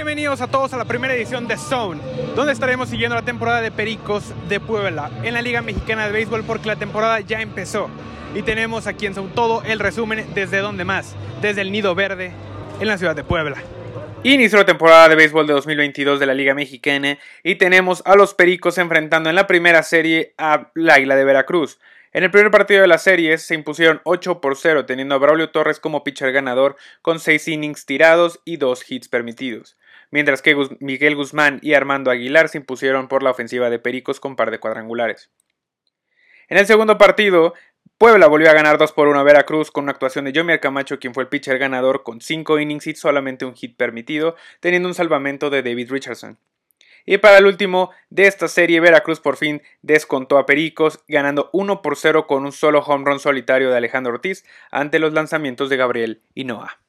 Bienvenidos a todos a la primera edición de Zone, donde estaremos siguiendo la temporada de Pericos de Puebla en la Liga Mexicana de Béisbol porque la temporada ya empezó. Y tenemos aquí en Zone todo el resumen desde donde más, desde el Nido Verde en la ciudad de Puebla. Inició la temporada de béisbol de 2022 de la Liga Mexicana y tenemos a los Pericos enfrentando en la primera serie a la Isla de Veracruz. En el primer partido de la serie se impusieron 8 por 0, teniendo a Braulio Torres como pitcher ganador con 6 innings tirados y 2 hits permitidos, mientras que Miguel Guzmán y Armando Aguilar se impusieron por la ofensiva de Pericos con par de cuadrangulares. En el segundo partido, Puebla volvió a ganar 2 por 1 a Veracruz con una actuación de Yomier Camacho, quien fue el pitcher ganador con 5 innings y solamente un hit permitido, teniendo un salvamento de David Richardson. Y para el último de esta serie, Veracruz por fin descontó a Pericos, ganando 1 por 0 con un solo home run solitario de Alejandro Ortiz ante los lanzamientos de Gabriel y Noah.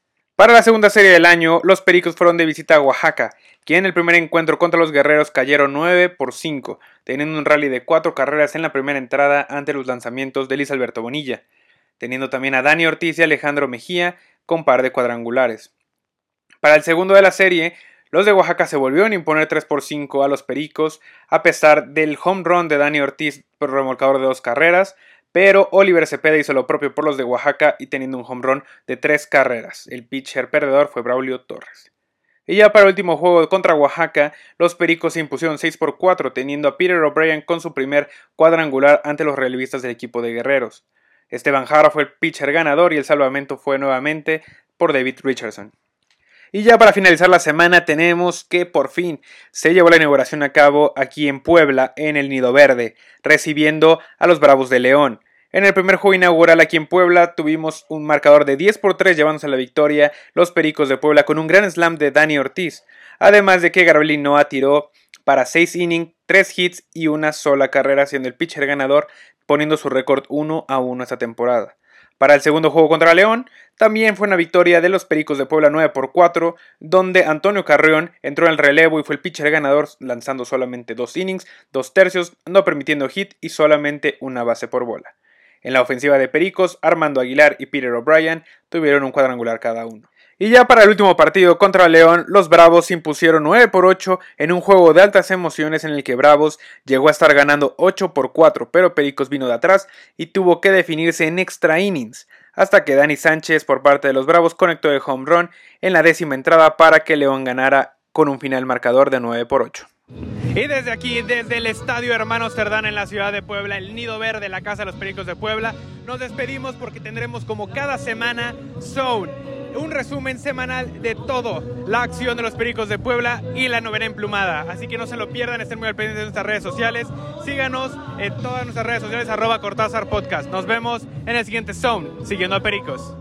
Para la segunda serie del año, los Pericos fueron de visita a Oaxaca, quien en el primer encuentro contra los Guerreros cayeron 9 por 5, teniendo un rally de 4 carreras en la primera entrada ante los lanzamientos de Luis Alberto Bonilla, teniendo también a Dani Ortiz y Alejandro Mejía con par de cuadrangulares. Para el segundo de la serie, los de Oaxaca se volvieron a imponer 3 por 5 a los Pericos, a pesar del home run de Dani Ortiz por remolcador de dos carreras, pero Oliver Cepeda hizo lo propio por los de Oaxaca y teniendo un home run de tres carreras. El pitcher perdedor fue Braulio Torres. Y ya para el último juego contra Oaxaca, los Pericos se impusieron 6 por 4, teniendo a Peter O'Brien con su primer cuadrangular ante los relevistas del equipo de guerreros. Esteban Jara fue el pitcher ganador y el salvamento fue nuevamente por David Richardson. Y ya para finalizar la semana tenemos que por fin se llevó la inauguración a cabo aquí en Puebla, en el Nido Verde, recibiendo a los Bravos de León. En el primer juego inaugural aquí en Puebla tuvimos un marcador de 10 por 3 llevándose a la victoria los Pericos de Puebla con un gran slam de Dani Ortiz, además de que Gabriel Noah tiró para 6 innings, 3 hits y una sola carrera siendo el pitcher ganador poniendo su récord 1 a 1 esta temporada. Para el segundo juego contra León, también fue una victoria de los Pericos de Puebla 9 por 4, donde Antonio Carrión entró en el relevo y fue el pitcher ganador lanzando solamente dos innings, dos tercios, no permitiendo hit y solamente una base por bola. En la ofensiva de Pericos, Armando Aguilar y Peter O'Brien tuvieron un cuadrangular cada uno. Y ya para el último partido contra León, los Bravos impusieron 9 por 8 en un juego de altas emociones en el que Bravos llegó a estar ganando 8 por 4, pero Pericos vino de atrás y tuvo que definirse en extra innings, hasta que Dani Sánchez por parte de los Bravos conectó el home run en la décima entrada para que León ganara con un final marcador de 9 por 8. Y desde aquí, desde el Estadio Hermanos Cerdán en la ciudad de Puebla, el Nido Verde, la Casa de los Pericos de Puebla, nos despedimos porque tendremos como cada semana Zone, un resumen semanal de todo, la acción de los Pericos de Puebla y la novena emplumada. Así que no se lo pierdan, estén muy al pendiente de nuestras redes sociales. Síganos en todas nuestras redes sociales, arroba Cortázar Podcast. Nos vemos en el siguiente Zone, siguiendo a Pericos.